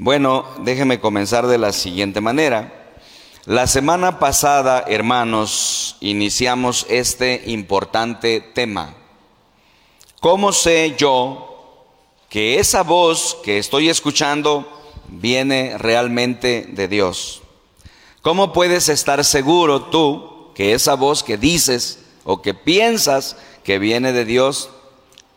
Bueno, déjeme comenzar de la siguiente manera. La semana pasada, hermanos, iniciamos este importante tema. ¿Cómo sé yo que esa voz que estoy escuchando viene realmente de Dios? ¿Cómo puedes estar seguro tú que esa voz que dices o que piensas que viene de Dios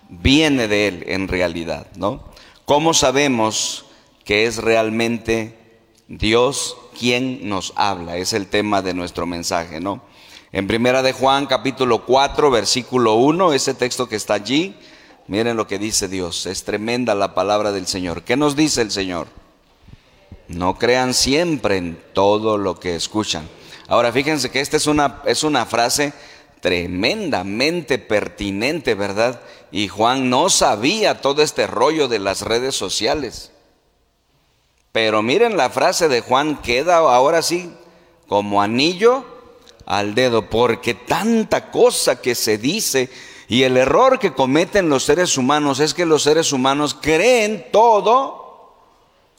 viene de Él en realidad, ¿no? ¿Cómo sabemos que es realmente Dios quien nos habla? Es el tema de nuestro mensaje, ¿no? En Primera de Juan capítulo 4 versículo 1, ese texto que está allí, miren lo que dice Dios, es tremenda la palabra del Señor. ¿Qué nos dice el Señor? No crean siempre en todo lo que escuchan. Ahora fíjense que esta es una, es una frase tremendamente pertinente, ¿verdad? Y Juan no sabía todo este rollo de las redes sociales. Pero miren la frase de Juan, queda ahora sí como anillo al dedo, porque tanta cosa que se dice y el error que cometen los seres humanos es que los seres humanos creen todo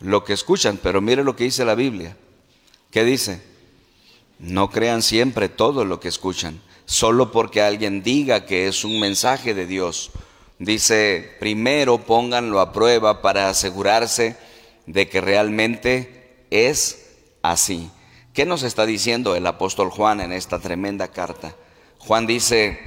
lo que escuchan, pero miren lo que dice la Biblia. ¿Qué dice? No crean siempre todo lo que escuchan solo porque alguien diga que es un mensaje de Dios. Dice, primero pónganlo a prueba para asegurarse de que realmente es así. ¿Qué nos está diciendo el apóstol Juan en esta tremenda carta? Juan dice,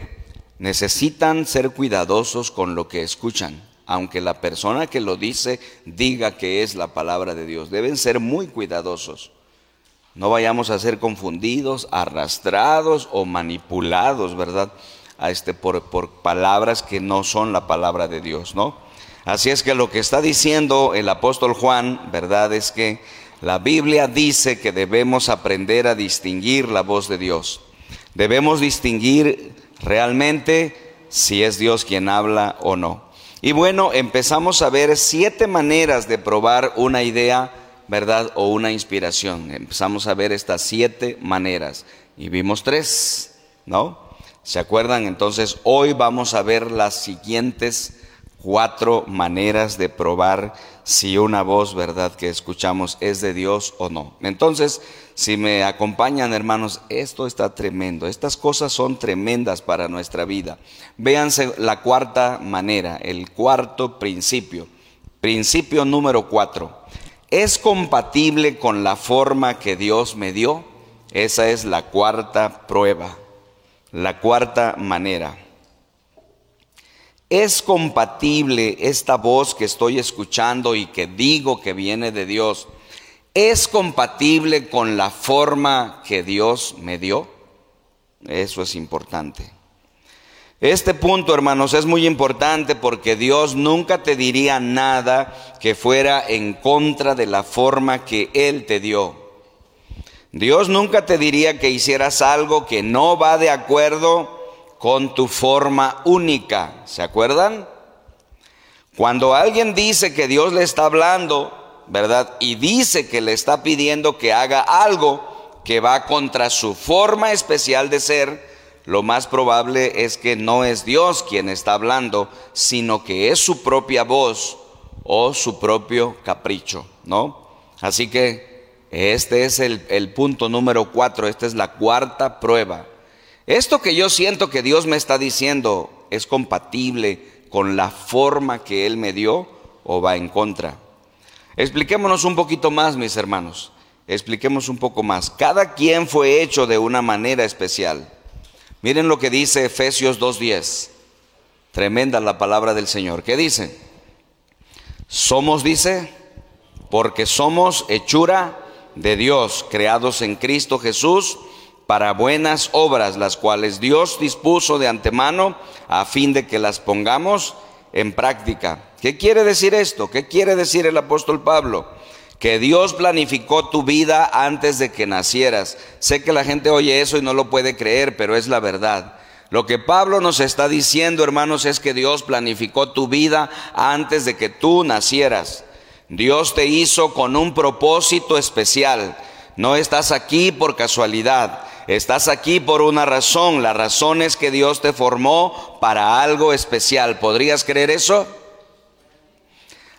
necesitan ser cuidadosos con lo que escuchan, aunque la persona que lo dice diga que es la palabra de Dios. Deben ser muy cuidadosos. No vayamos a ser confundidos, arrastrados o manipulados, ¿verdad? A este, por, por palabras que no son la palabra de Dios, ¿no? Así es que lo que está diciendo el apóstol Juan, ¿verdad? Es que la Biblia dice que debemos aprender a distinguir la voz de Dios. Debemos distinguir realmente si es Dios quien habla o no. Y bueno, empezamos a ver siete maneras de probar una idea ¿verdad? O una inspiración. Empezamos a ver estas siete maneras y vimos tres, ¿no? ¿Se acuerdan? Entonces hoy vamos a ver las siguientes cuatro maneras de probar si una voz, ¿verdad?, que escuchamos es de Dios o no. Entonces, si me acompañan, hermanos, esto está tremendo. Estas cosas son tremendas para nuestra vida. Véanse la cuarta manera, el cuarto principio. Principio número cuatro. ¿Es compatible con la forma que Dios me dio? Esa es la cuarta prueba, la cuarta manera. ¿Es compatible esta voz que estoy escuchando y que digo que viene de Dios? ¿Es compatible con la forma que Dios me dio? Eso es importante. Este punto, hermanos, es muy importante porque Dios nunca te diría nada que fuera en contra de la forma que Él te dio. Dios nunca te diría que hicieras algo que no va de acuerdo con tu forma única. ¿Se acuerdan? Cuando alguien dice que Dios le está hablando, ¿verdad? Y dice que le está pidiendo que haga algo que va contra su forma especial de ser, lo más probable es que no es Dios quien está hablando, sino que es su propia voz o su propio capricho, ¿no? Así que este es el, el punto número cuatro, esta es la cuarta prueba. Esto que yo siento que Dios me está diciendo es compatible con la forma que Él me dio o va en contra. Expliquémonos un poquito más, mis hermanos. Expliquemos un poco más. Cada quien fue hecho de una manera especial. Miren lo que dice Efesios 2.10. Tremenda la palabra del Señor. ¿Qué dice? Somos, dice, porque somos hechura de Dios, creados en Cristo Jesús para buenas obras, las cuales Dios dispuso de antemano a fin de que las pongamos en práctica. ¿Qué quiere decir esto? ¿Qué quiere decir el apóstol Pablo? que Dios planificó tu vida antes de que nacieras. Sé que la gente oye eso y no lo puede creer, pero es la verdad. Lo que Pablo nos está diciendo, hermanos, es que Dios planificó tu vida antes de que tú nacieras. Dios te hizo con un propósito especial. No estás aquí por casualidad. Estás aquí por una razón. La razón es que Dios te formó para algo especial. ¿Podrías creer eso?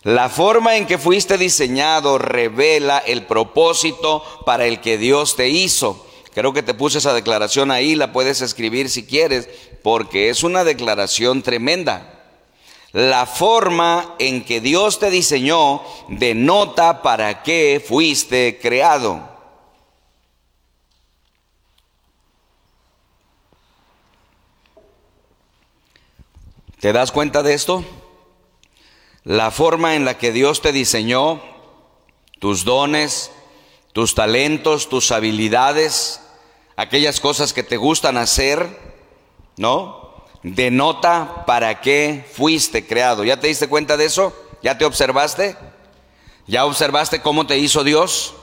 La forma en que fuiste diseñado revela el propósito para el que Dios te hizo. Creo que te puse esa declaración ahí, la puedes escribir si quieres, porque es una declaración tremenda. La forma en que Dios te diseñó denota para qué fuiste creado. ¿Te das cuenta de esto? La forma en la que Dios te diseñó, tus dones, tus talentos, tus habilidades, aquellas cosas que te gustan hacer, ¿no? Denota para qué fuiste creado. ¿Ya te diste cuenta de eso? ¿Ya te observaste? ¿Ya observaste cómo te hizo Dios?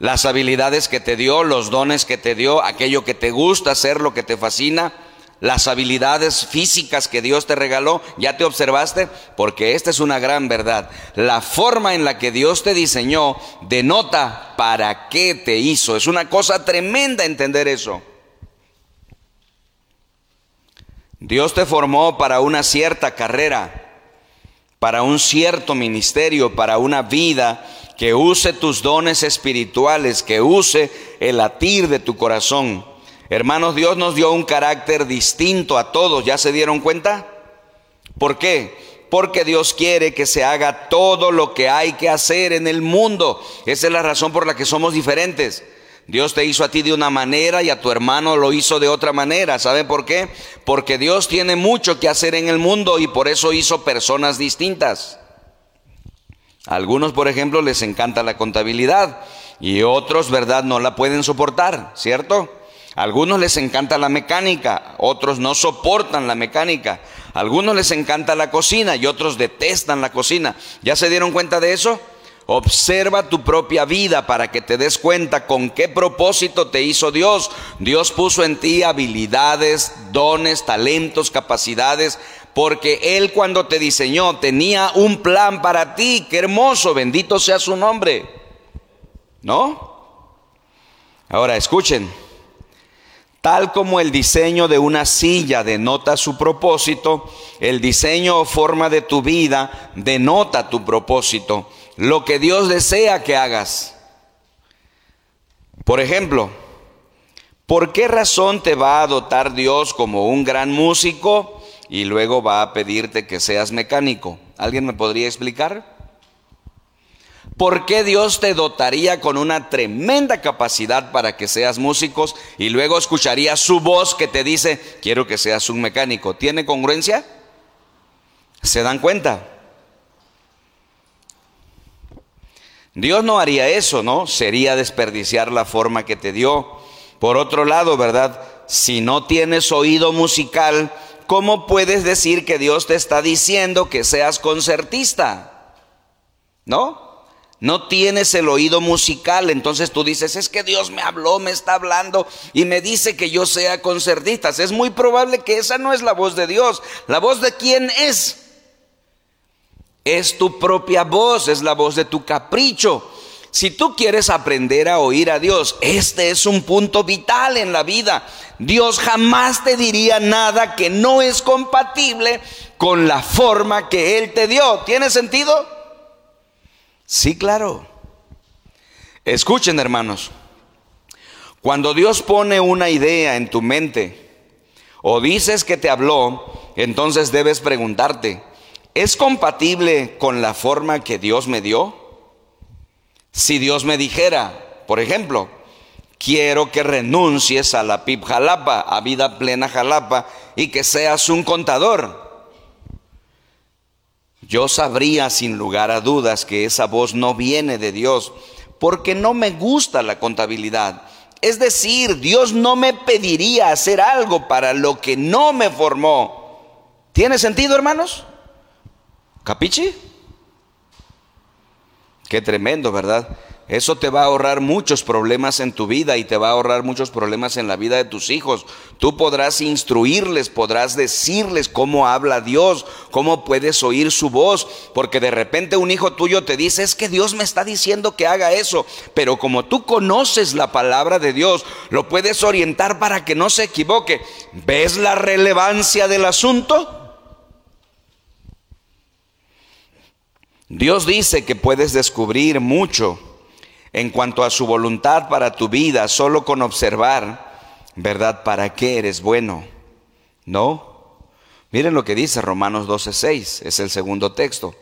Las habilidades que te dio, los dones que te dio, aquello que te gusta hacer, lo que te fascina las habilidades físicas que Dios te regaló, ¿ya te observaste? Porque esta es una gran verdad. La forma en la que Dios te diseñó denota para qué te hizo. Es una cosa tremenda entender eso. Dios te formó para una cierta carrera, para un cierto ministerio, para una vida que use tus dones espirituales, que use el latir de tu corazón. Hermanos, Dios nos dio un carácter distinto a todos, ¿ya se dieron cuenta? ¿Por qué? Porque Dios quiere que se haga todo lo que hay que hacer en el mundo. Esa es la razón por la que somos diferentes. Dios te hizo a ti de una manera y a tu hermano lo hizo de otra manera. ¿Sabe por qué? Porque Dios tiene mucho que hacer en el mundo y por eso hizo personas distintas. A algunos, por ejemplo, les encanta la contabilidad y otros, ¿verdad?, no la pueden soportar, ¿cierto? Algunos les encanta la mecánica, otros no soportan la mecánica. algunos les encanta la cocina y otros detestan la cocina. ¿Ya se dieron cuenta de eso? Observa tu propia vida para que te des cuenta con qué propósito te hizo Dios. Dios puso en ti habilidades, dones, talentos, capacidades, porque Él cuando te diseñó tenía un plan para ti. Qué hermoso, bendito sea su nombre. ¿No? Ahora escuchen. Tal como el diseño de una silla denota su propósito, el diseño o forma de tu vida denota tu propósito, lo que Dios desea que hagas. Por ejemplo, ¿por qué razón te va a dotar Dios como un gran músico y luego va a pedirte que seas mecánico? ¿Alguien me podría explicar? ¿Por qué Dios te dotaría con una tremenda capacidad para que seas músicos y luego escucharías su voz que te dice, quiero que seas un mecánico? ¿Tiene congruencia? ¿Se dan cuenta? Dios no haría eso, ¿no? Sería desperdiciar la forma que te dio. Por otro lado, ¿verdad? Si no tienes oído musical, ¿cómo puedes decir que Dios te está diciendo que seas concertista? ¿No? No tienes el oído musical, entonces tú dices, es que Dios me habló, me está hablando y me dice que yo sea concertista. Es muy probable que esa no es la voz de Dios. ¿La voz de quién es? Es tu propia voz, es la voz de tu capricho. Si tú quieres aprender a oír a Dios, este es un punto vital en la vida. Dios jamás te diría nada que no es compatible con la forma que Él te dio. ¿Tiene sentido? Sí, claro. Escuchen, hermanos. Cuando Dios pone una idea en tu mente o dices que te habló, entonces debes preguntarte, ¿es compatible con la forma que Dios me dio? Si Dios me dijera, por ejemplo, quiero que renuncies a la PIB Jalapa, a vida plena Jalapa, y que seas un contador yo sabría sin lugar a dudas que esa voz no viene de Dios, porque no me gusta la contabilidad. Es decir, Dios no me pediría hacer algo para lo que no me formó. ¿Tiene sentido, hermanos? ¿Capichi? Qué tremendo, ¿verdad? Eso te va a ahorrar muchos problemas en tu vida y te va a ahorrar muchos problemas en la vida de tus hijos. Tú podrás instruirles, podrás decirles cómo habla Dios, cómo puedes oír su voz, porque de repente un hijo tuyo te dice, es que Dios me está diciendo que haga eso, pero como tú conoces la palabra de Dios, lo puedes orientar para que no se equivoque. ¿Ves la relevancia del asunto? Dios dice que puedes descubrir mucho en cuanto a su voluntad para tu vida solo con observar, ¿verdad? ¿Para qué eres bueno? ¿No? Miren lo que dice Romanos 12:6, es el segundo texto.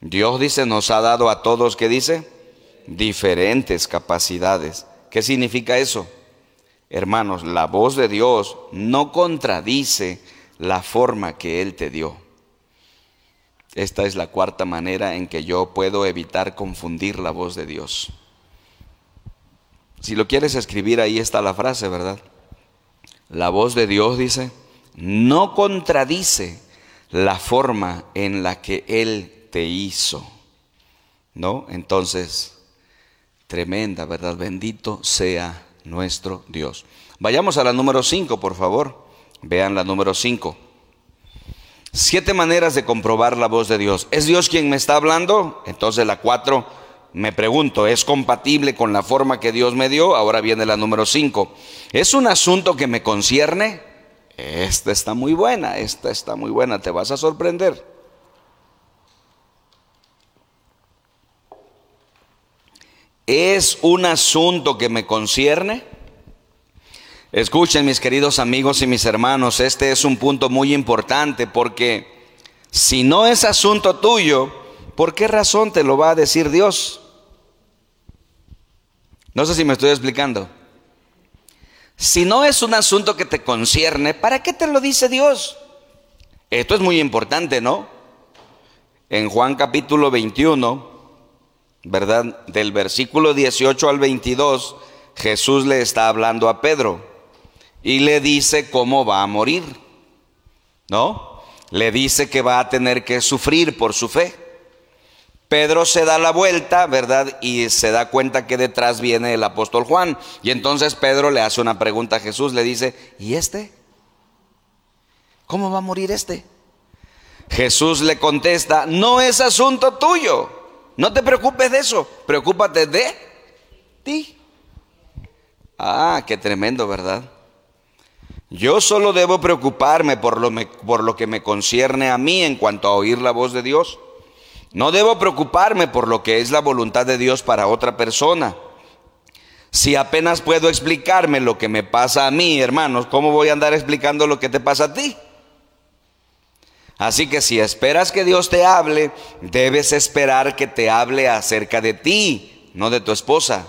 Dios dice, nos ha dado a todos, ¿qué dice? Diferentes capacidades. ¿Qué significa eso? Hermanos, la voz de Dios no contradice la forma que Él te dio. Esta es la cuarta manera en que yo puedo evitar confundir la voz de Dios. Si lo quieres escribir, ahí está la frase, ¿verdad? La voz de Dios dice, no contradice la forma en la que Él te hizo. ¿No? Entonces, tremenda, ¿verdad? Bendito sea nuestro Dios. Vayamos a la número 5, por favor. Vean la número 5. Siete maneras de comprobar la voz de Dios. ¿Es Dios quien me está hablando? Entonces la cuatro, me pregunto, ¿es compatible con la forma que Dios me dio? Ahora viene la número cinco. ¿Es un asunto que me concierne? Esta está muy buena, esta está muy buena, te vas a sorprender. ¿Es un asunto que me concierne? Escuchen mis queridos amigos y mis hermanos, este es un punto muy importante porque si no es asunto tuyo, ¿por qué razón te lo va a decir Dios? No sé si me estoy explicando. Si no es un asunto que te concierne, ¿para qué te lo dice Dios? Esto es muy importante, ¿no? En Juan capítulo 21, ¿verdad? Del versículo 18 al 22, Jesús le está hablando a Pedro y le dice cómo va a morir, ¿no? Le dice que va a tener que sufrir por su fe. Pedro se da la vuelta, ¿verdad? Y se da cuenta que detrás viene el apóstol Juan. Y entonces Pedro le hace una pregunta a Jesús, le dice, ¿y este? ¿Cómo va a morir este? Jesús le contesta, no es asunto tuyo, no te preocupes de eso, preocúpate de ti. Ah, qué tremendo, ¿verdad? Yo solo debo preocuparme por lo, por lo, que me concierne a mí en cuanto a oír la voz de Dios. No debo preocuparme por lo que es la voluntad de Dios para otra persona. Si apenas puedo explicarme lo que me pasa a mí, hermanos, ¿cómo voy a andar explicando lo que te pasa a ti? Así que si esperas que Dios te hable, debes esperar que te hable acerca de ti, no de tu esposa,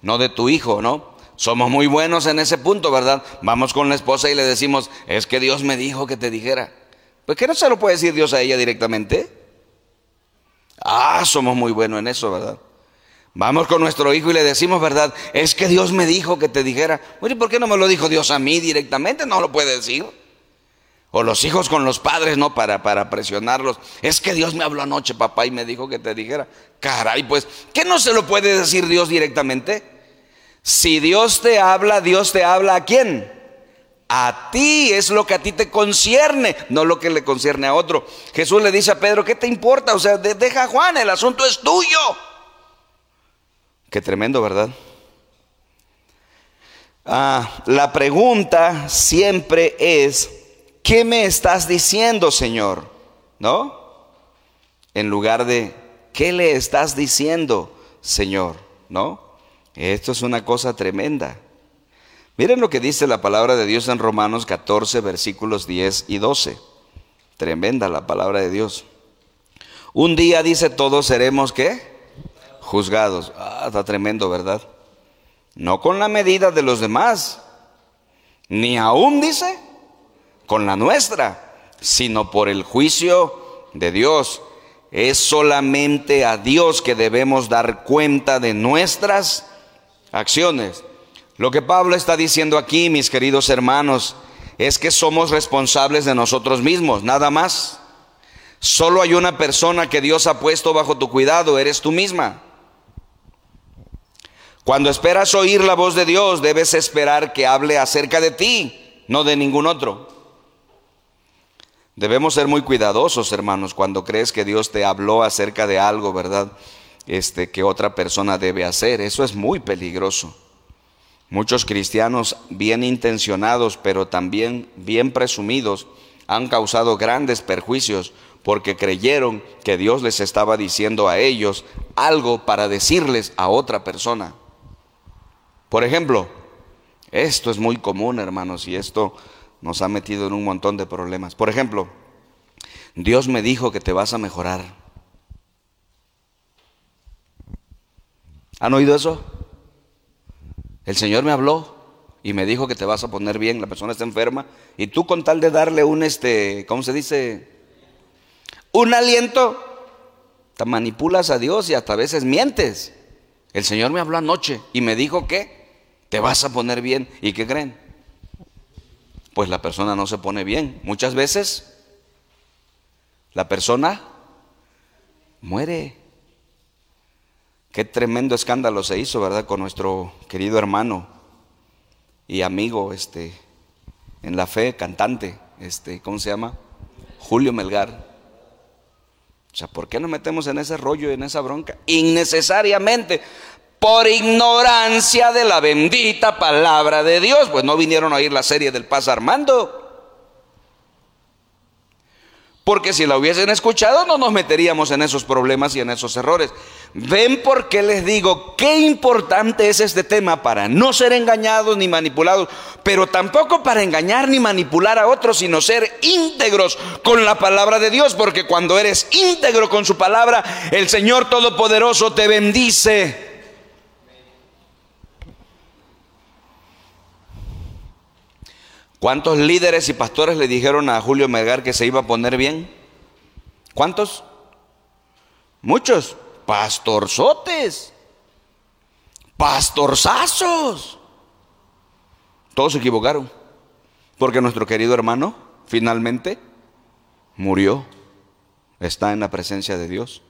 no de tu hijo, ¿no? Somos muy buenos en ese punto, ¿verdad? Vamos con la esposa y le decimos, es que Dios me dijo que te dijera. Pues que no se lo puede decir Dios a ella directamente. Ah, somos muy buenos en eso, ¿verdad? Vamos con nuestro hijo y le decimos, ¿verdad? Es que Dios me dijo que te dijera. Oye, ¿por qué no me lo dijo Dios a mí directamente? No lo puede decir. O los hijos con los padres, ¿no? Para, para presionarlos. Es que Dios me habló anoche, papá, y me dijo que te dijera. Caray, pues, ¿qué no se lo puede decir Dios directamente? Si Dios te habla, Dios te habla a quién? A ti es lo que a ti te concierne, no lo que le concierne a otro. Jesús le dice a Pedro, ¿qué te importa? O sea, deja a Juan, el asunto es tuyo. Qué tremendo, ¿verdad? Ah, la pregunta siempre es, ¿qué me estás diciendo, Señor? ¿No? En lugar de, ¿qué le estás diciendo, Señor? ¿No? Esto es una cosa tremenda. Miren lo que dice la palabra de Dios en Romanos 14, versículos 10 y 12. Tremenda la palabra de Dios. Un día dice todos seremos qué? Juzgados. Ah, está tremendo, ¿verdad? No con la medida de los demás, ni aún dice con la nuestra, sino por el juicio de Dios. Es solamente a Dios que debemos dar cuenta de nuestras acciones. Lo que Pablo está diciendo aquí, mis queridos hermanos, es que somos responsables de nosotros mismos, nada más. Solo hay una persona que Dios ha puesto bajo tu cuidado, eres tú misma. Cuando esperas oír la voz de Dios, debes esperar que hable acerca de ti, no de ningún otro. Debemos ser muy cuidadosos, hermanos, cuando crees que Dios te habló acerca de algo, ¿verdad? este, que otra persona debe hacer. Eso es muy peligroso. Muchos cristianos bien intencionados, pero también bien presumidos, han causado grandes perjuicios porque creyeron que Dios les estaba diciendo a ellos algo para decirles a otra persona. Por ejemplo, esto es muy común, hermanos, y esto nos ha metido en un montón de problemas. Por ejemplo, Dios me dijo que te vas a mejorar. ¿Han oído eso? El Señor me habló y me dijo que te vas a poner bien, la persona está enferma, y tú con tal de darle un, este, ¿cómo se dice? Un aliento, te manipulas a Dios y hasta a veces mientes. El Señor me habló anoche y me dijo que te vas a poner bien. ¿Y qué creen? Pues la persona no se pone bien. Muchas veces la persona muere. Qué tremendo escándalo se hizo, ¿verdad? Con nuestro querido hermano y amigo, este, en la fe, cantante, este, ¿cómo se llama? Julio Melgar. O sea, ¿por qué nos metemos en ese rollo y en esa bronca? Innecesariamente, por ignorancia de la bendita palabra de Dios. Pues no vinieron a oír la serie del Paz Armando. Porque si la hubiesen escuchado no nos meteríamos en esos problemas y en esos errores. ¿Ven por qué les digo qué importante es este tema para no ser engañados ni manipulados, pero tampoco para engañar ni manipular a otros, sino ser íntegros con la palabra de Dios? Porque cuando eres íntegro con su palabra, el Señor Todopoderoso te bendice. ¿Cuántos líderes y pastores le dijeron a Julio Melgar que se iba a poner bien? ¿Cuántos? Muchos. Pastorzotes. Pastorzazos. Todos se equivocaron. Porque nuestro querido hermano finalmente murió. Está en la presencia de Dios.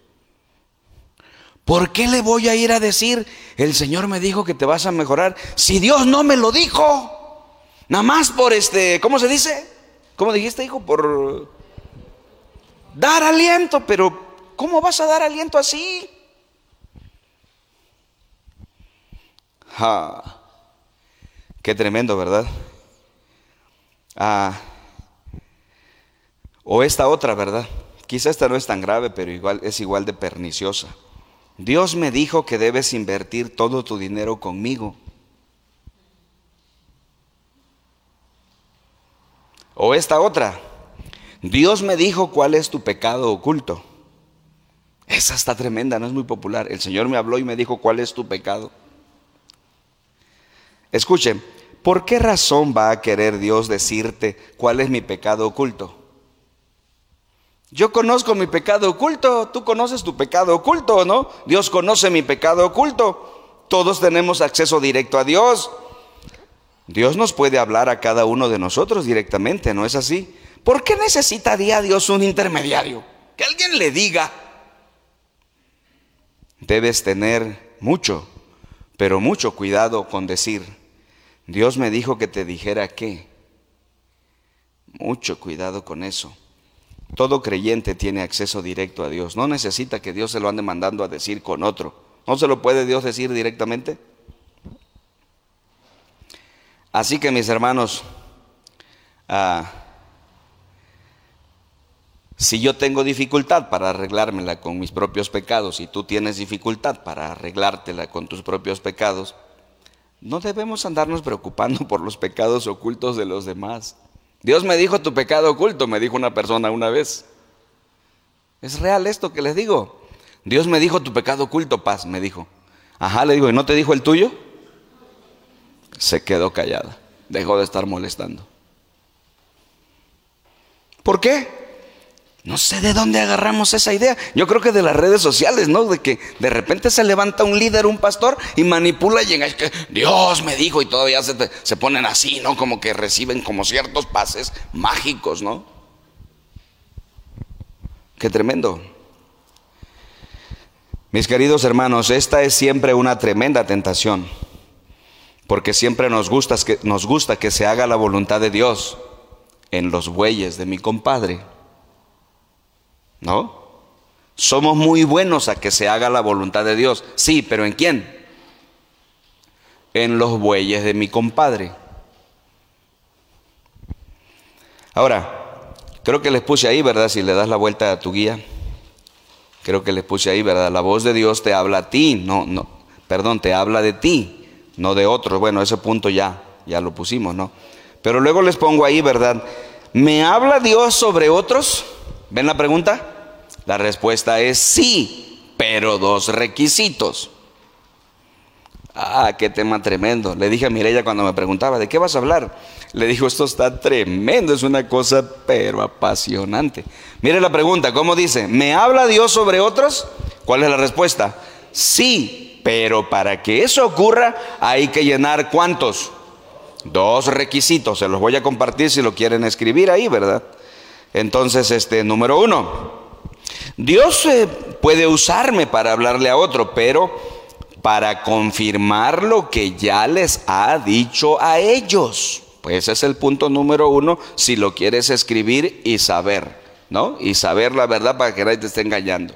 ¿Por qué le voy a ir a decir, el Señor me dijo que te vas a mejorar, si Dios no me lo dijo? Nada más por este, ¿cómo se dice? ¿Cómo dijiste, hijo? Por dar aliento, pero ¿cómo vas a dar aliento así? Ah, qué tremendo, ¿verdad? Ah, o esta otra, ¿verdad? Quizá esta no es tan grave, pero igual es igual de perniciosa. Dios me dijo que debes invertir todo tu dinero conmigo. O esta otra, Dios me dijo cuál es tu pecado oculto. Esa está tremenda, no es muy popular. El Señor me habló y me dijo cuál es tu pecado. Escuchen, ¿por qué razón va a querer Dios decirte cuál es mi pecado oculto? Yo conozco mi pecado oculto, tú conoces tu pecado oculto, ¿no? Dios conoce mi pecado oculto. Todos tenemos acceso directo a Dios. Dios nos puede hablar a cada uno de nosotros directamente, ¿no es así? ¿Por qué necesitaría Dios un intermediario? Que alguien le diga. Debes tener mucho, pero mucho cuidado con decir, Dios me dijo que te dijera qué. Mucho cuidado con eso. Todo creyente tiene acceso directo a Dios. No necesita que Dios se lo ande mandando a decir con otro. ¿No se lo puede Dios decir directamente? Así que mis hermanos, ah, si yo tengo dificultad para arreglármela con mis propios pecados y tú tienes dificultad para arreglártela con tus propios pecados, no debemos andarnos preocupando por los pecados ocultos de los demás. Dios me dijo tu pecado oculto, me dijo una persona una vez. ¿Es real esto que les digo? Dios me dijo tu pecado oculto, paz, me dijo. Ajá, le digo, ¿y no te dijo el tuyo? se quedó callada, dejó de estar molestando. ¿Por qué? No sé de dónde agarramos esa idea. Yo creo que de las redes sociales, ¿no? De que de repente se levanta un líder, un pastor, y manipula y llega, que Dios me dijo, y todavía se, se ponen así, ¿no? Como que reciben como ciertos pases mágicos, ¿no? Qué tremendo. Mis queridos hermanos, esta es siempre una tremenda tentación porque siempre nos gusta que se haga la voluntad de Dios en los bueyes de mi compadre. ¿No? Somos muy buenos a que se haga la voluntad de Dios. Sí, pero ¿en quién? En los bueyes de mi compadre. Ahora, Creo que les puse ahí, ¿verdad? Si le das la vuelta a tu guía. Creo que les puse ahí, ¿verdad? La voz de Dios te habla a ti, no, no, perdón, te habla de ti, no de otros. Bueno, ese punto ya, ya lo pusimos, ¿no? Pero luego les pongo ahí, ¿verdad? ¿Me habla Dios sobre otros? ¿Ven la pregunta? La respuesta es sí, pero dos requisitos. Ah, qué tema tremendo. Le dije a Mireya cuando me preguntaba, ¿de qué vas a hablar? Le dijo, esto está tremendo, es una cosa pero apasionante. Mire la pregunta, ¿cómo dice? ¿Me habla Dios sobre otros? ¿Cuál es la respuesta? Sí, pero para que eso ocurra hay que llenar cuántos? Dos requisitos, se los voy a compartir si lo quieren escribir ahí, ¿verdad? Entonces, este, número uno, Dios eh, puede usarme para hablarle a otro, pero para confirmar lo que ya les ha dicho a ellos. Pues ese es el punto número uno, si lo quieres escribir y saber, ¿no? Y saber la verdad para que nadie te esté engañando.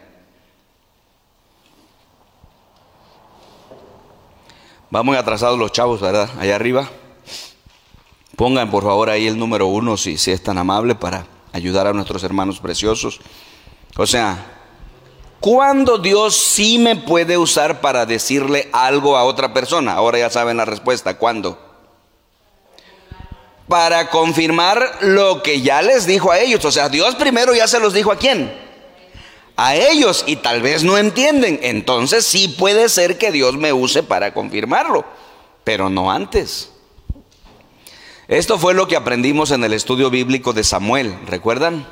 Vamos atrasados los chavos, ¿verdad? Allá arriba. Pongan por favor ahí el número uno si, si es tan amable para ayudar a nuestros hermanos preciosos. O sea, ¿Cuándo Dios sí me puede usar para decirle algo a otra persona? Ahora ya saben la respuesta. ¿Cuándo? Para confirmar lo que ya les dijo a ellos. O sea, Dios primero ya se los dijo a quién? A ellos y tal vez no entienden. Entonces sí puede ser que Dios me use para confirmarlo, pero no antes. Esto fue lo que aprendimos en el estudio bíblico de Samuel. ¿Recuerdan?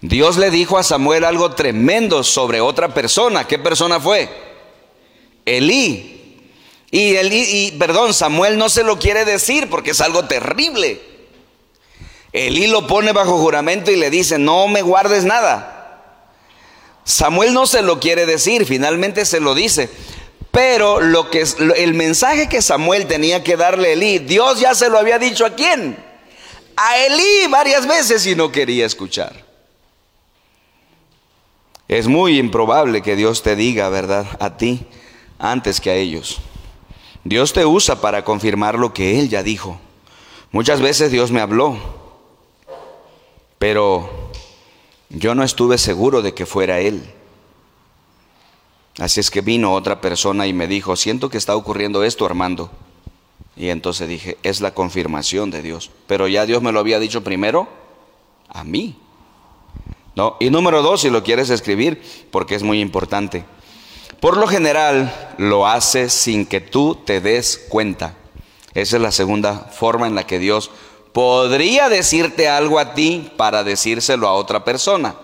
Dios le dijo a Samuel algo tremendo sobre otra persona. ¿Qué persona fue? Elí. Y, Elí, y perdón, Samuel no se lo quiere decir porque es algo terrible. Elí lo pone bajo juramento y le dice, no me guardes nada. Samuel no se lo quiere decir, finalmente se lo dice. Pero lo que el mensaje que Samuel tenía que darle a Elí, Dios ya se lo había dicho a quién? A Elí varias veces y no quería escuchar. Es muy improbable que Dios te diga, ¿verdad?, a ti antes que a ellos. Dios te usa para confirmar lo que Él ya dijo. Muchas veces Dios me habló, pero yo no estuve seguro de que fuera Él. Así es que vino otra persona y me dijo, siento que está ocurriendo esto, Armando. Y entonces dije, es la confirmación de Dios. Pero ya Dios me lo había dicho primero a mí. Y número dos, si lo quieres escribir, porque es muy importante. Por lo general lo hace sin que tú te des cuenta. Esa es la segunda forma en la que Dios podría decirte algo a ti para decírselo a otra persona.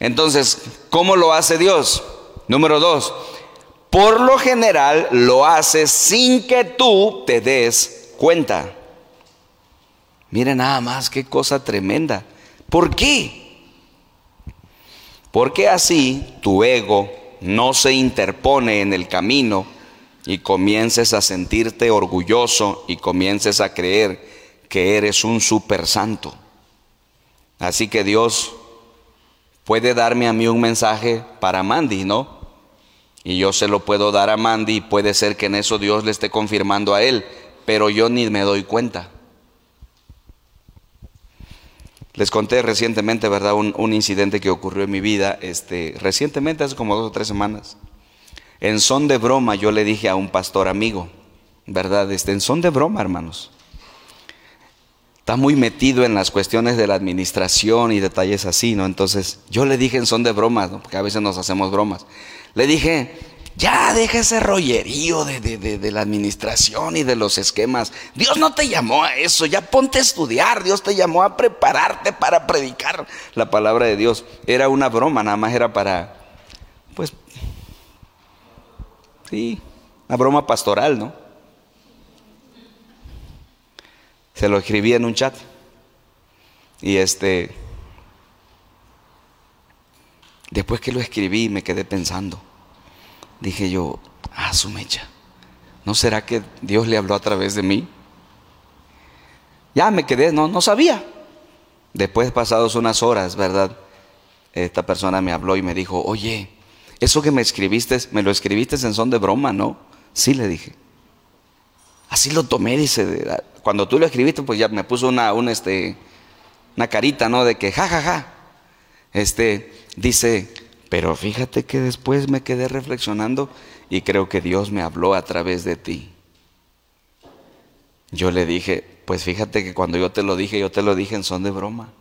Entonces, ¿cómo lo hace Dios? Número dos, por lo general lo hace sin que tú te des cuenta. Mire nada más, qué cosa tremenda. ¿Por qué? Porque así tu ego no se interpone en el camino y comiences a sentirte orgulloso y comiences a creer que eres un super santo. Así que Dios puede darme a mí un mensaje para Mandy, ¿no? Y yo se lo puedo dar a Mandy y puede ser que en eso Dios le esté confirmando a él, pero yo ni me doy cuenta. Les conté recientemente, ¿verdad? Un, incidente que ocurrió en mi vida, este, recientemente, hace como dos o tres semanas. En son de broma, yo le dije a un pastor amigo, ¿verdad? Este, en son de broma, hermanos. Está muy metido en las cuestiones de la administración y detalles así, ¿no? Entonces, yo le dije en son de broma, ¿no? Porque a veces nos hacemos bromas. Le dije, ya deja ese rollerío de, de, la administración y de los esquemas. Dios no te llamó a eso, ya ponte a estudiar. Dios te llamó a prepararte para predicar la palabra de Dios. Era una broma, nada más era para, pues, sí, una broma pastoral, ¿no? Se lo escribí en un chat. Y este, después que lo escribí me quedé pensando dije yo, ah, su mecha, ¿no será que Dios le habló a través de mí? Ya me quedé, no, no sabía. Después pasados unas horas, ¿verdad? Esta persona me habló y me dijo, oye, eso que me escribiste, me lo escribiste en son de broma, ¿no? Sí, le dije. Así lo tomé, dice, cuando tú lo escribiste, pues ya me puso una, un este, una carita, ¿no? De que, jajaja. Ja, ja. Este dice, pero fíjate que después me quedé reflexionando y creo que Dios me habló a través de ti. Yo le dije, pues fíjate que cuando yo te lo dije, yo te lo dije en son de broma.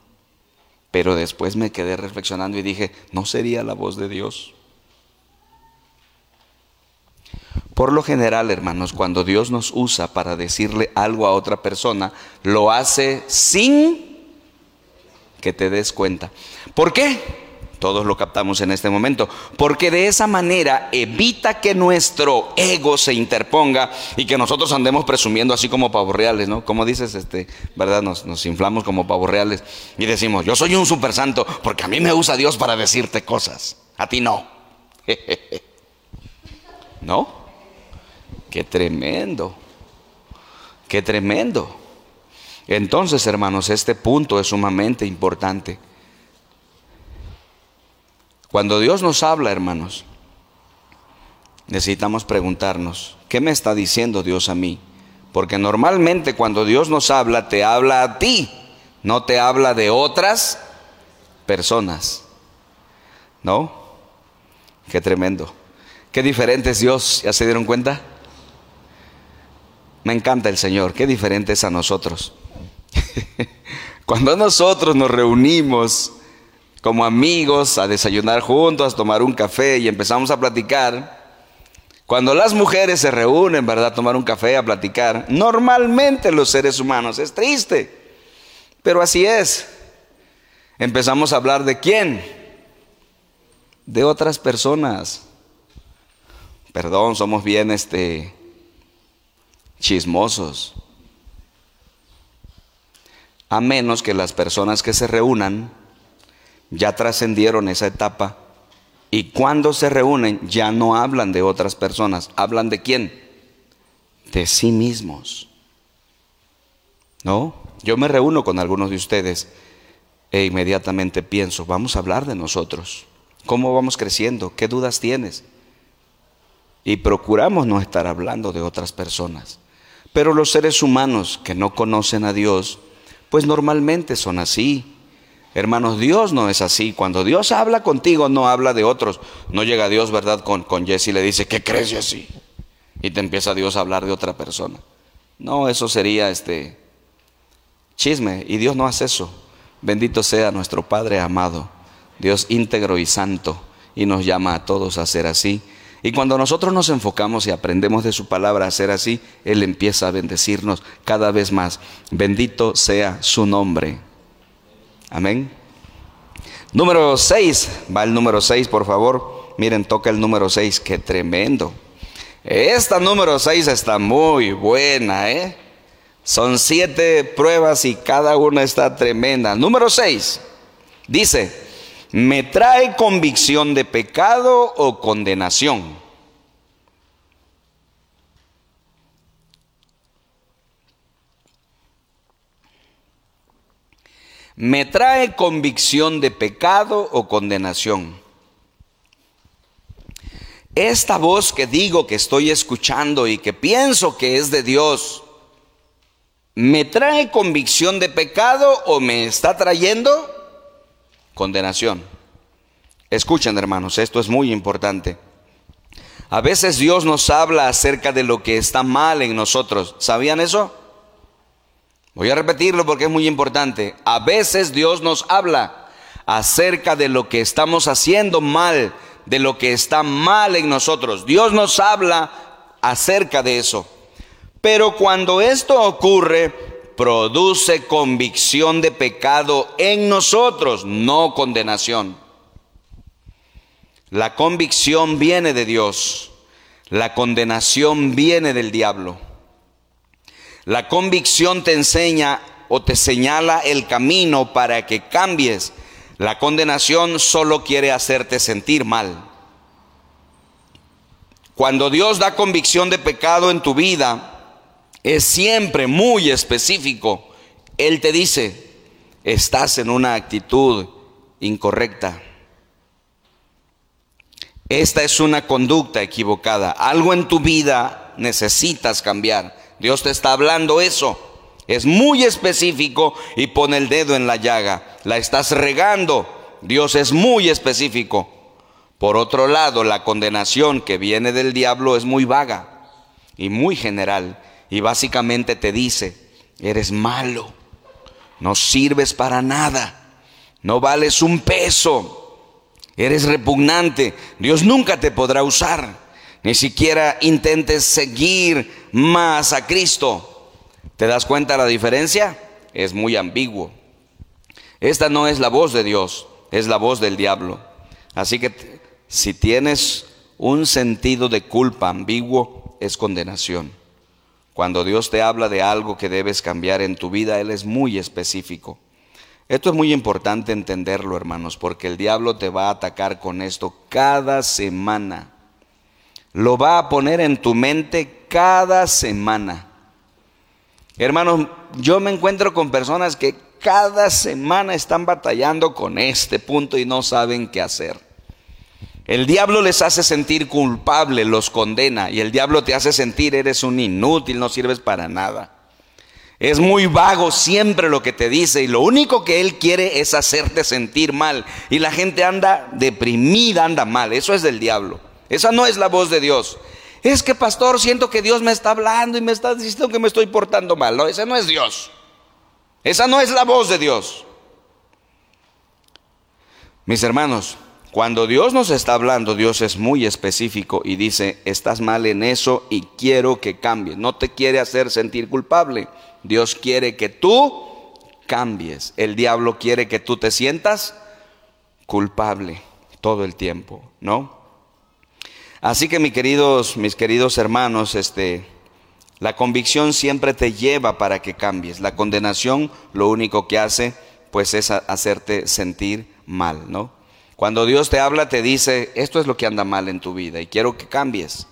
Pero después me quedé reflexionando y dije, ¿no sería la voz de Dios? Por lo general, hermanos, cuando Dios nos usa para decirle algo a otra persona, lo hace sin que te des cuenta. ¿Por qué? Todos lo captamos en este momento. Porque de esa manera evita que nuestro ego se interponga y que nosotros andemos presumiendo así como pavos reales, ¿no? Como dices, este, ¿verdad? Nos, nos inflamos como pavos reales y decimos, yo soy un super santo porque a mí me usa Dios para decirte cosas. A ti no. ¿No? Qué tremendo. Qué tremendo. Entonces, hermanos, este punto es sumamente importante. Cuando Dios nos habla, hermanos, necesitamos preguntarnos, ¿qué me está diciendo Dios a mí? Porque normalmente cuando Dios nos habla, te habla a ti, no te habla de otras personas. ¿No? Qué tremendo. Qué diferente es Dios, ¿ya se dieron cuenta? Me encanta el Señor, qué diferente es a nosotros. Cuando nosotros nos reunimos como amigos a desayunar juntos, a tomar un café y empezamos a platicar. Cuando las mujeres se reúnen, ¿verdad? A tomar un café, a platicar. Normalmente los seres humanos es triste, pero así es. Empezamos a hablar de quién? De otras personas. Perdón, somos bien este chismosos. A menos que las personas que se reúnan ya trascendieron esa etapa y cuando se reúnen ya no hablan de otras personas, hablan de quién? De sí mismos. ¿No? Yo me reúno con algunos de ustedes e inmediatamente pienso, vamos a hablar de nosotros. ¿Cómo vamos creciendo? ¿Qué dudas tienes? Y procuramos no estar hablando de otras personas. Pero los seres humanos que no conocen a Dios, pues normalmente son así. Hermanos, Dios no es así. Cuando Dios habla contigo, no habla de otros. No llega Dios, ¿verdad? Con, con Jesse y le dice, ¿qué crees, Jesse? Y te empieza Dios a hablar de otra persona. No, eso sería este chisme. Y Dios no hace eso. Bendito sea nuestro Padre amado, Dios íntegro y santo, y nos llama a todos a ser así. Y cuando nosotros nos enfocamos y aprendemos de su palabra a ser así, Él empieza a bendecirnos cada vez más. Bendito sea su nombre. Amén. Número 6, va el número 6, por favor. Miren, toca el número 6, qué tremendo. Esta número 6 está muy buena, ¿eh? Son siete pruebas y cada una está tremenda. Número 6, dice, ¿me trae convicción de pecado o condenación? me trae convicción de pecado o condenación. Esta voz que digo que estoy escuchando y que pienso que es de Dios, ¿me trae convicción de pecado o me está trayendo condenación? Escuchen hermanos, esto es muy importante. A veces Dios nos habla acerca de lo que está mal en nosotros. ¿Sabían eso? Voy a repetirlo porque es muy importante. A veces Dios nos habla acerca de lo que estamos haciendo mal, de lo que está mal en nosotros. Dios nos habla acerca de eso. Pero cuando esto ocurre, produce convicción de pecado en nosotros, no condenación. La convicción viene de Dios, la condenación viene del diablo. La convicción te enseña o te señala el camino para que cambies. La condenación solo quiere hacerte sentir mal. Cuando Dios da convicción de pecado en tu vida, es siempre muy específico. Él te dice, estás en una actitud incorrecta. Esta es una conducta equivocada. Algo en tu vida necesitas cambiar. Dios te está hablando eso. Es muy específico y pone el dedo en la llaga. La estás regando. Dios es muy específico. Por otro lado, la condenación que viene del diablo es muy vaga y muy general. Y básicamente te dice, eres malo, no sirves para nada, no vales un peso, eres repugnante, Dios nunca te podrá usar, ni siquiera intentes seguir más a Cristo. ¿Te das cuenta la diferencia? Es muy ambiguo. Esta no es la voz de Dios, es la voz del diablo. Así que si tienes un sentido de culpa ambiguo, es condenación. Cuando Dios te habla de algo que debes cambiar en tu vida, Él es muy específico. Esto es muy importante entenderlo, hermanos, porque el diablo te va a atacar con esto cada semana. Lo va a poner en tu mente cada semana. Hermanos, yo me encuentro con personas que cada semana están batallando con este punto y no saben qué hacer. El diablo les hace sentir culpable, los condena y el diablo te hace sentir eres un inútil, no sirves para nada. Es muy vago siempre lo que te dice y lo único que él quiere es hacerte sentir mal y la gente anda deprimida, anda mal. Eso es del diablo. Esa no es la voz de Dios. Es que pastor, siento que Dios me está hablando y me está diciendo que me estoy portando mal. No, ese no es Dios. Esa no es la voz de Dios. Mis hermanos, cuando Dios nos está hablando, Dios es muy específico y dice, estás mal en eso y quiero que cambies. No te quiere hacer sentir culpable. Dios quiere que tú cambies. El diablo quiere que tú te sientas culpable todo el tiempo, ¿no? Así que mis queridos, mis queridos hermanos, este, la convicción siempre te lleva para que cambies. La condenación lo único que hace, pues, es hacerte sentir mal, ¿no? Cuando Dios te habla, te dice, esto es lo que anda mal en tu vida y quiero que cambies.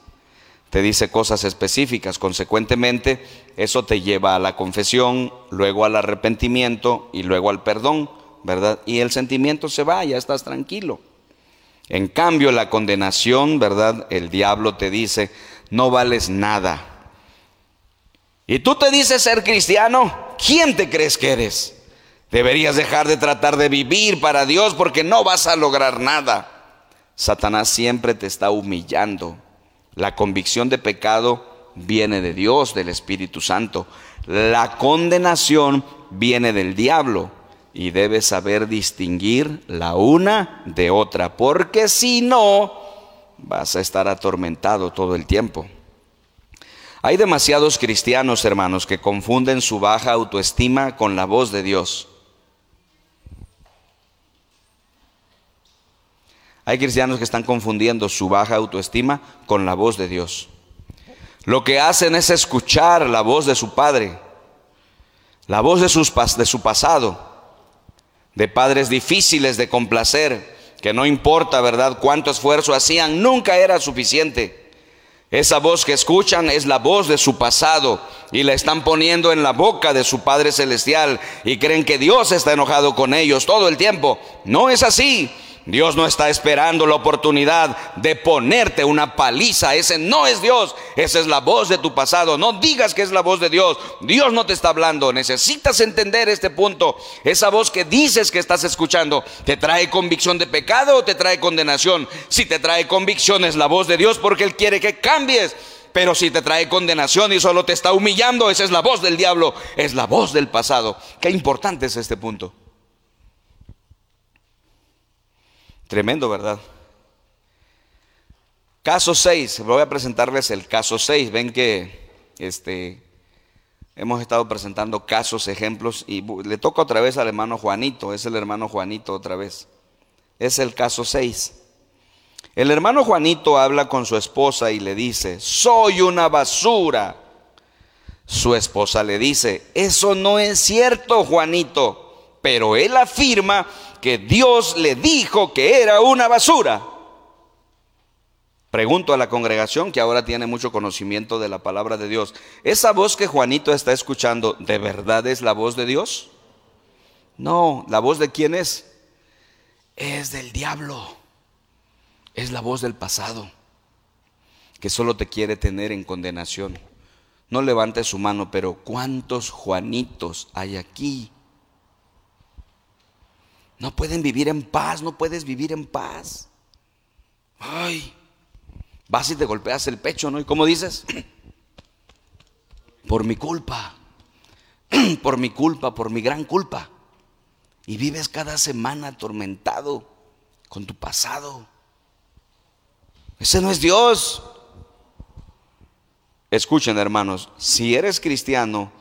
Te dice cosas específicas. Consecuentemente, eso te lleva a la confesión, luego al arrepentimiento y luego al perdón, ¿verdad? Y el sentimiento se va, ya estás tranquilo. En cambio, la condenación, ¿verdad? El diablo te dice, no vales nada. Y tú te dices ser cristiano, ¿quién te crees que eres? Deberías dejar de tratar de vivir para Dios porque no vas a lograr nada. Satanás siempre te está humillando. La convicción de pecado viene de Dios, del Espíritu Santo. La condenación viene del diablo y debes saber distinguir la una de otra, porque si no, vas a estar atormentado todo el tiempo. Hay demasiados cristianos, hermanos, que confunden su baja autoestima con la voz de Dios. Hay cristianos que están confundiendo su baja autoestima con la voz de Dios. Lo que hacen es escuchar la voz de su padre, la voz de, sus, de su pasado, de padres difíciles de complacer, que no importa, ¿verdad?, cuánto esfuerzo hacían, nunca era suficiente. Esa voz que escuchan es la voz de su pasado y la están poniendo en la boca de su Padre Celestial y creen que Dios está enojado con ellos todo el tiempo. No es así. Dios no está esperando la oportunidad de ponerte una paliza. Ese no es Dios. Esa es la voz de tu pasado. No digas que es la voz de Dios. Dios no te está hablando. Necesitas entender este punto. Esa voz que dices que estás escuchando, ¿te trae convicción de pecado o te trae condenación? Si te trae convicción es la voz de Dios porque Él quiere que cambies. Pero si te trae condenación y solo te está humillando, esa es la voz del diablo. Es la voz del pasado. Qué importante es este punto. Tremendo, ¿verdad? Caso 6, voy a presentarles el caso 6. Ven que este, hemos estado presentando casos, ejemplos, y le toca otra vez al hermano Juanito, es el hermano Juanito otra vez. Es el caso 6. El hermano Juanito habla con su esposa y le dice, soy una basura. Su esposa le dice, eso no es cierto, Juanito, pero él afirma que Dios le dijo que era una basura. Pregunto a la congregación que ahora tiene mucho conocimiento de la palabra de Dios, ¿esa voz que Juanito está escuchando de verdad es la voz de Dios? No, ¿la voz de quién es? Es del diablo. Es la voz del pasado, que solo te quiere tener en condenación. No levante su mano, pero ¿cuántos Juanitos hay aquí? No pueden vivir en paz, no puedes vivir en paz. Ay, vas y te golpeas el pecho, ¿no? ¿Y cómo dices? Por mi culpa, por mi culpa, por mi gran culpa. Y vives cada semana atormentado con tu pasado. Ese no es Dios. Escuchen hermanos, si eres cristiano,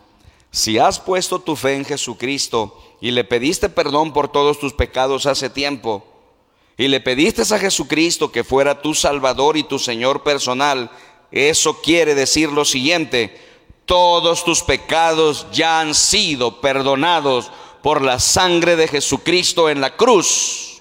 si has puesto tu fe en Jesucristo y le pediste perdón por todos tus pecados hace tiempo, y le pediste a Jesucristo que fuera tu Salvador y tu Señor personal, eso quiere decir lo siguiente, todos tus pecados ya han sido perdonados por la sangre de Jesucristo en la cruz.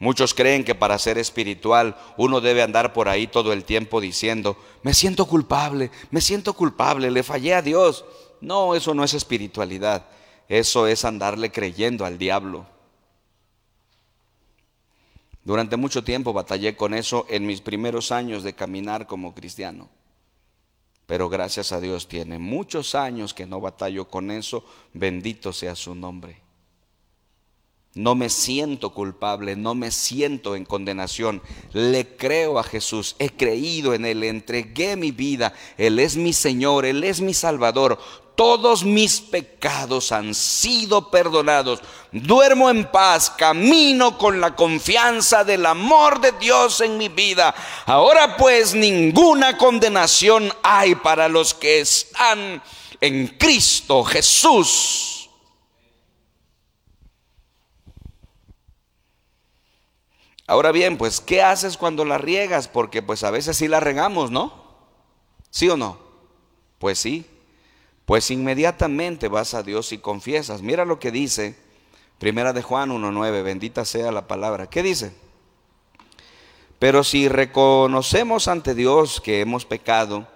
Muchos creen que para ser espiritual uno debe andar por ahí todo el tiempo diciendo, me siento culpable, me siento culpable, le fallé a Dios. No, eso no es espiritualidad, eso es andarle creyendo al diablo. Durante mucho tiempo batallé con eso en mis primeros años de caminar como cristiano. Pero gracias a Dios tiene muchos años que no batallo con eso, bendito sea su nombre. No me siento culpable, no me siento en condenación. Le creo a Jesús, he creído en Él, entregué mi vida. Él es mi Señor, Él es mi Salvador. Todos mis pecados han sido perdonados. Duermo en paz, camino con la confianza del amor de Dios en mi vida. Ahora pues ninguna condenación hay para los que están en Cristo Jesús. Ahora bien, pues, ¿qué haces cuando la riegas? Porque pues a veces sí la regamos, ¿no? ¿Sí o no? Pues sí. Pues inmediatamente vas a Dios y confiesas. Mira lo que dice Primera de Juan 1.9, bendita sea la palabra. ¿Qué dice? Pero si reconocemos ante Dios que hemos pecado,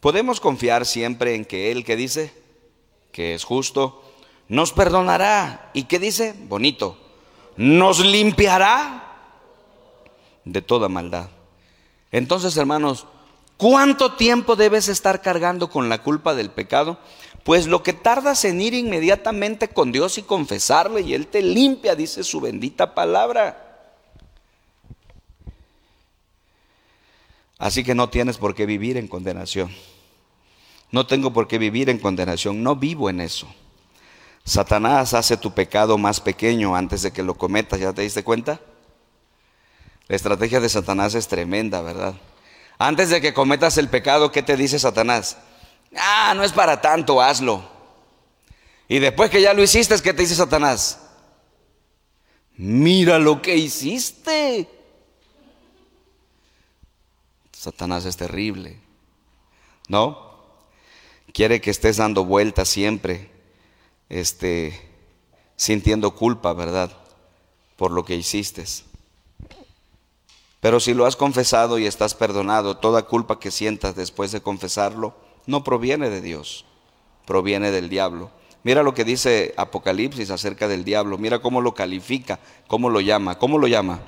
podemos confiar siempre en que Él, que dice? Que es justo, nos perdonará. ¿Y qué dice? Bonito. Nos limpiará de toda maldad. Entonces, hermanos, ¿cuánto tiempo debes estar cargando con la culpa del pecado? Pues lo que tardas en ir inmediatamente con Dios y confesarle y Él te limpia, dice su bendita palabra. Así que no tienes por qué vivir en condenación. No tengo por qué vivir en condenación, no vivo en eso. Satanás hace tu pecado más pequeño antes de que lo cometas, ¿ya te diste cuenta? La estrategia de Satanás es tremenda, ¿verdad? Antes de que cometas el pecado, ¿qué te dice Satanás? Ah, no es para tanto, hazlo. Y después que ya lo hiciste, ¿qué te dice Satanás? Mira lo que hiciste. Satanás es terrible, ¿no? Quiere que estés dando vueltas siempre, este, sintiendo culpa, ¿verdad? Por lo que hiciste. Pero si lo has confesado y estás perdonado, toda culpa que sientas después de confesarlo no proviene de Dios, proviene del diablo. Mira lo que dice Apocalipsis acerca del diablo, mira cómo lo califica, cómo lo llama, cómo lo llama.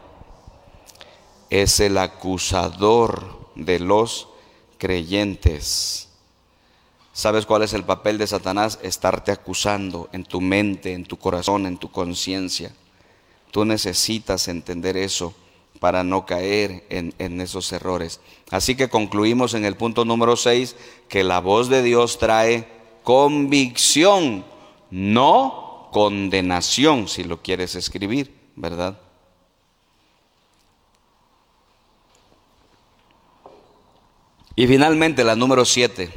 Es el acusador de los creyentes. ¿Sabes cuál es el papel de Satanás? Estarte acusando en tu mente, en tu corazón, en tu conciencia. Tú necesitas entender eso para no caer en, esos errores. Así que concluimos en el punto número 6 que la voz de Dios trae convicción, no condenación, si lo quieres escribir, ¿verdad? Y finalmente la número 7,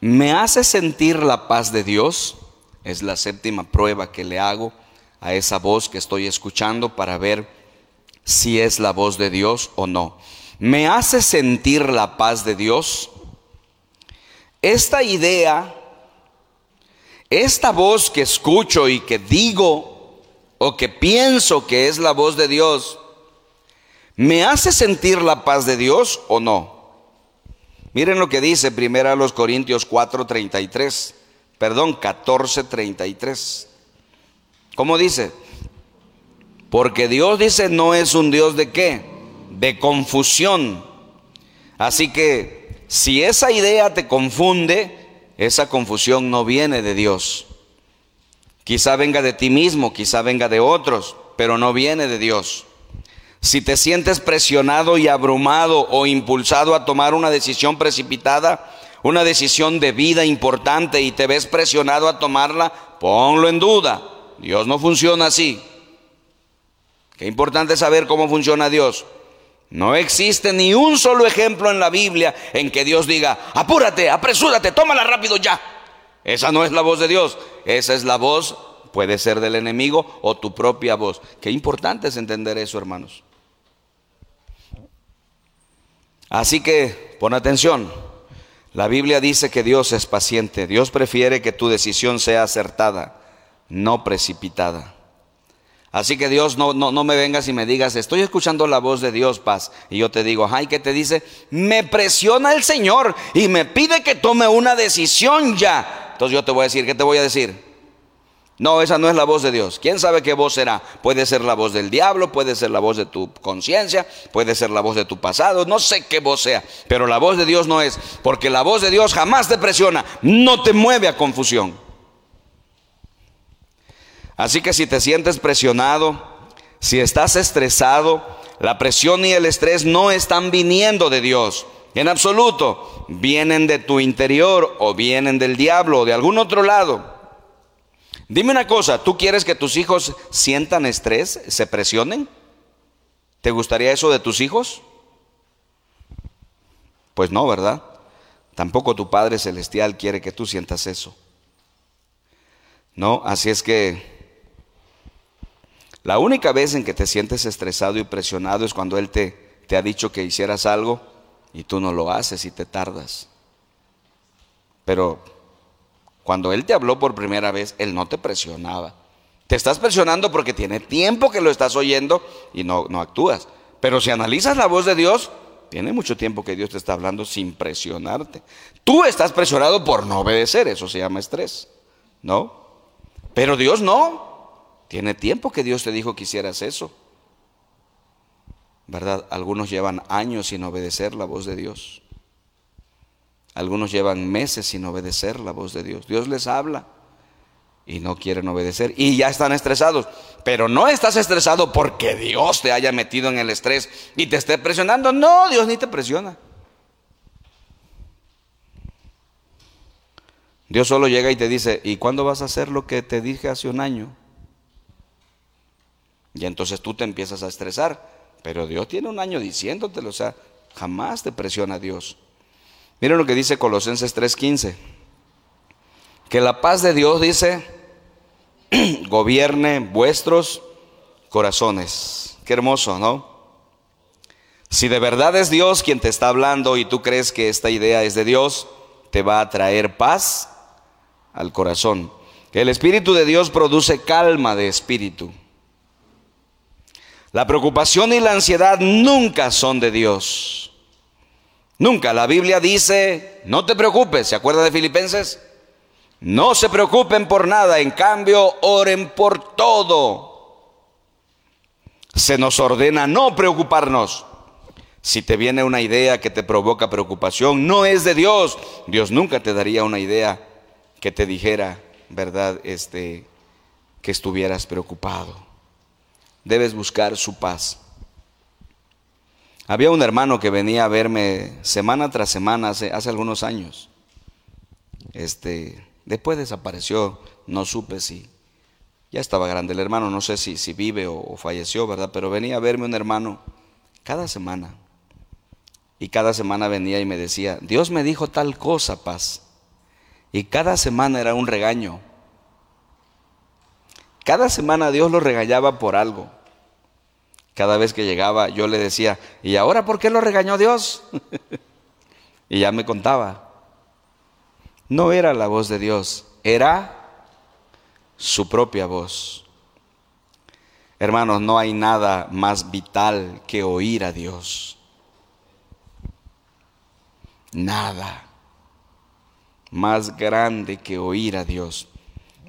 me hace sentir la paz de Dios, es la séptima prueba que le hago a esa voz que estoy escuchando para ver si es la voz de Dios o no. ¿Me hace sentir la paz de Dios? Esta idea, esta voz que escucho y que digo o que pienso que es la voz de Dios, ¿me hace sentir la paz de Dios o no? Miren lo que dice primero a los Corintios 4:33, perdón, 14:33. ¿Cómo dice? Porque Dios dice no es un Dios de qué? De confusión. Así que si esa idea te confunde, esa confusión no viene de Dios. Quizá venga de ti mismo, quizá venga de otros, pero no viene de Dios. Si te sientes presionado y abrumado o impulsado a tomar una decisión precipitada, una decisión de vida importante y te ves presionado a tomarla, ponlo en duda. Dios no funciona así. Qué importante saber cómo funciona Dios. No existe ni un solo ejemplo en la Biblia en que Dios diga, apúrate, apresúrate, tómala rápido ya. Esa no es la voz de Dios, esa es la voz, puede ser del enemigo o tu propia voz. Qué importante es entender eso, hermanos. Así que pon atención. La Biblia dice que Dios es paciente. Dios prefiere que tu decisión sea acertada, no precipitada. Así que Dios, no, no, no, me vengas y me digas, estoy escuchando la voz de Dios, paz. Y yo te digo, ay, ¿qué te dice? Me presiona el Señor y me pide que tome una decisión ya. Entonces yo te voy a decir, ¿qué te voy a decir? No, esa no es la voz de Dios. ¿Quién sabe qué voz será? Puede ser la voz del diablo, puede ser la voz de tu conciencia, puede ser la voz de tu pasado, no sé qué voz sea, pero la voz de Dios no es, porque la voz de Dios jamás te presiona, no te mueve a confusión. Así que si te sientes presionado, si estás estresado, la presión y el estrés no están viniendo de Dios. En absoluto, vienen de tu interior o vienen del diablo o de algún otro lado. Dime una cosa, ¿tú quieres que tus hijos sientan estrés, se presionen? ¿Te gustaría eso de tus hijos? Pues no, ¿verdad? Tampoco tu Padre Celestial quiere que tú sientas eso. No, así es que la única vez en que te sientes estresado y presionado es cuando Él te, te ha dicho que hicieras algo y tú no lo haces y te tardas. Pero cuando Él te habló por primera vez, Él no te presionaba. Te estás presionando porque tiene tiempo que lo estás oyendo y no, no actúas. Pero si analizas la voz de Dios, tiene mucho tiempo que Dios te está hablando sin presionarte. Tú estás presionado por no obedecer, eso se llama estrés, ¿no? Pero Dios no. Tiene tiempo que Dios te dijo que hicieras eso. ¿Verdad? Algunos llevan años sin obedecer la voz de Dios. Algunos llevan meses sin obedecer la voz de Dios. Dios les habla y no quieren obedecer y ya están estresados. Pero no estás estresado porque Dios te haya metido en el estrés y te esté presionando. No, Dios ni te presiona. Dios solo llega y te dice, ¿y cuándo vas a hacer lo que te dije hace un año? Y entonces tú te empiezas a estresar. Pero Dios tiene un año diciéndotelo, o sea, jamás te presiona Dios. Miren lo que dice Colosenses 3:15. Que la paz de Dios, dice, gobierne vuestros corazones. Qué hermoso, ¿no? Si de verdad es Dios quien te está hablando y tú crees que esta idea es de Dios, te va a traer paz al corazón. El Espíritu de Dios produce calma de espíritu. La preocupación y la ansiedad nunca son de Dios. Nunca. La Biblia dice, no te preocupes, ¿se acuerda de Filipenses? No se preocupen por nada, en cambio oren por todo. Se nos ordena no preocuparnos. Si te viene una idea que te provoca preocupación, no es de Dios. Dios nunca te daría una idea que te dijera, ¿verdad? Este que estuvieras preocupado. Debes buscar su paz. Había un hermano que venía a verme semana tras semana hace, hace algunos años. Este, después desapareció, no supe si ya estaba grande el hermano, no sé si, si vive o, o falleció, ¿verdad? Pero venía a verme un hermano cada semana. Y cada semana venía y me decía, Dios me dijo tal cosa, paz. Y cada semana era un regaño. Cada semana Dios lo regañaba por algo. Cada vez que llegaba yo le decía, ¿y ahora por qué lo regañó Dios? y ya me contaba. No era la voz de Dios, era su propia voz. Hermanos, no hay nada más vital que oír a Dios. Nada más grande que oír a Dios.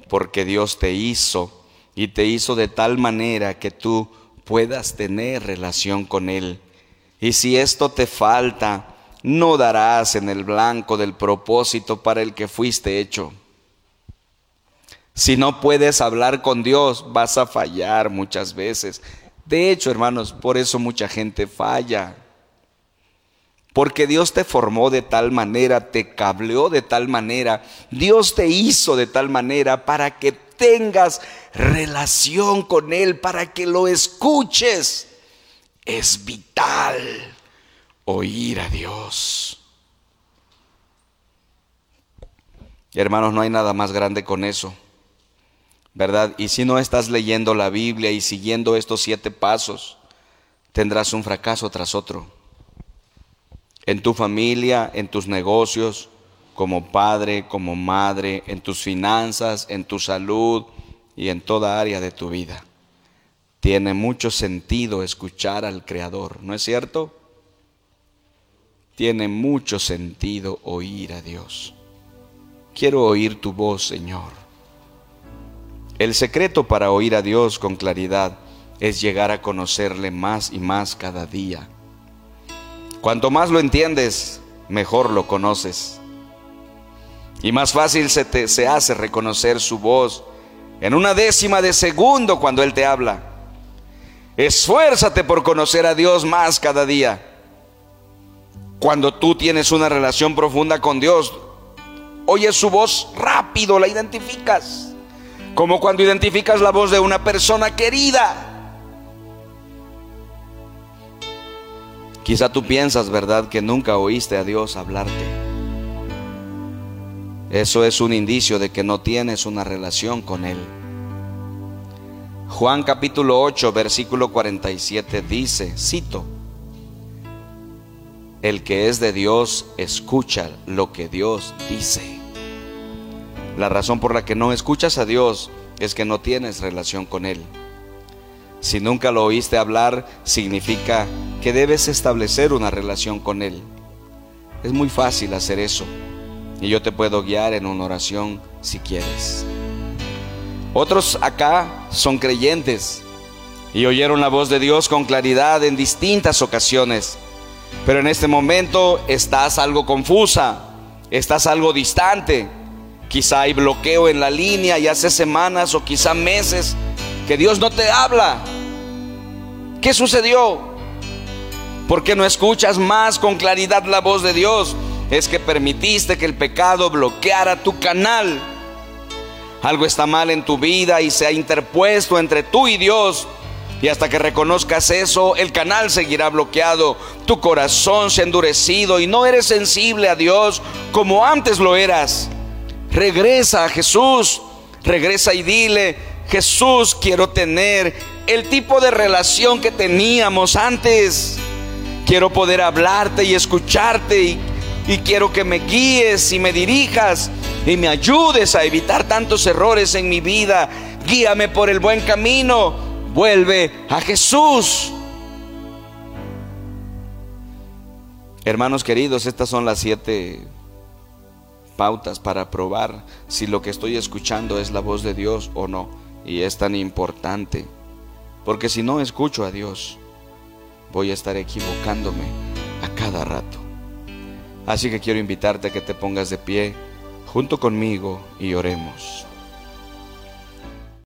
Porque Dios te hizo y te hizo de tal manera que tú puedas tener relación con Él. Y si esto te falta, no darás en el blanco del propósito para el que fuiste hecho. Si no puedes hablar con Dios, vas a fallar muchas veces. De hecho, hermanos, por eso mucha gente falla. Porque Dios te formó de tal manera, te cableó de tal manera, Dios te hizo de tal manera para que tengas relación con Él, para que lo escuches. Es vital oír a Dios. Hermanos, no hay nada más grande con eso. ¿Verdad? Y si no estás leyendo la Biblia y siguiendo estos siete pasos, tendrás un fracaso tras otro. En tu familia, en tus negocios, como padre, como madre, en tus finanzas, en tu salud y en toda área de tu vida. Tiene mucho sentido escuchar al Creador, ¿no es cierto? Tiene mucho sentido oír a Dios. Quiero oír tu voz, Señor. El secreto para oír a Dios con claridad es llegar a conocerle más y más cada día. Cuanto más lo entiendes, mejor lo conoces. Y más fácil se te se hace reconocer su voz en una décima de segundo cuando Él te habla. Esfuérzate por conocer a Dios más cada día. Cuando tú tienes una relación profunda con Dios, oyes su voz rápido, la identificas. Como cuando identificas la voz de una persona querida. Quizá tú piensas, ¿verdad?, que nunca oíste a Dios hablarte. Eso es un indicio de que no tienes una relación con Él. Juan capítulo 8, versículo 47 dice, cito, el que es de Dios escucha lo que Dios dice. La razón por la que no escuchas a Dios es que no tienes relación con Él. Si nunca lo oíste hablar, significa que debes establecer una relación con Él. Es muy fácil hacer eso y yo te puedo guiar en una oración si quieres. Otros acá son creyentes y oyeron la voz de Dios con claridad en distintas ocasiones, pero en este momento estás algo confusa, estás algo distante Quizá hay bloqueo en la línea y hace semanas o quizá meses que Dios no te habla. ¿Qué sucedió? ¿Por qué no escuchas más con claridad la voz de Dios? Es que permitiste que el pecado bloqueara tu canal. Algo está mal en tu vida y se ha interpuesto entre tú y Dios. Y hasta que reconozcas eso, el canal seguirá bloqueado. Tu corazón se ha endurecido y no eres sensible a Dios como antes lo eras. Regresa a Jesús, regresa y dile, Jesús, quiero tener el tipo de relación que teníamos antes. Quiero poder hablarte y escucharte y, y quiero que me guíes y me dirijas y me ayudes a evitar tantos errores en mi vida. Guíame por el buen camino. Vuelve a Jesús. Hermanos queridos, estas son las siete pautas para probar si lo que estoy escuchando es la voz de Dios o no. Y es tan importante, porque si no escucho a Dios, voy a estar equivocándome a cada rato. Así que quiero invitarte a que te pongas de pie junto conmigo y oremos.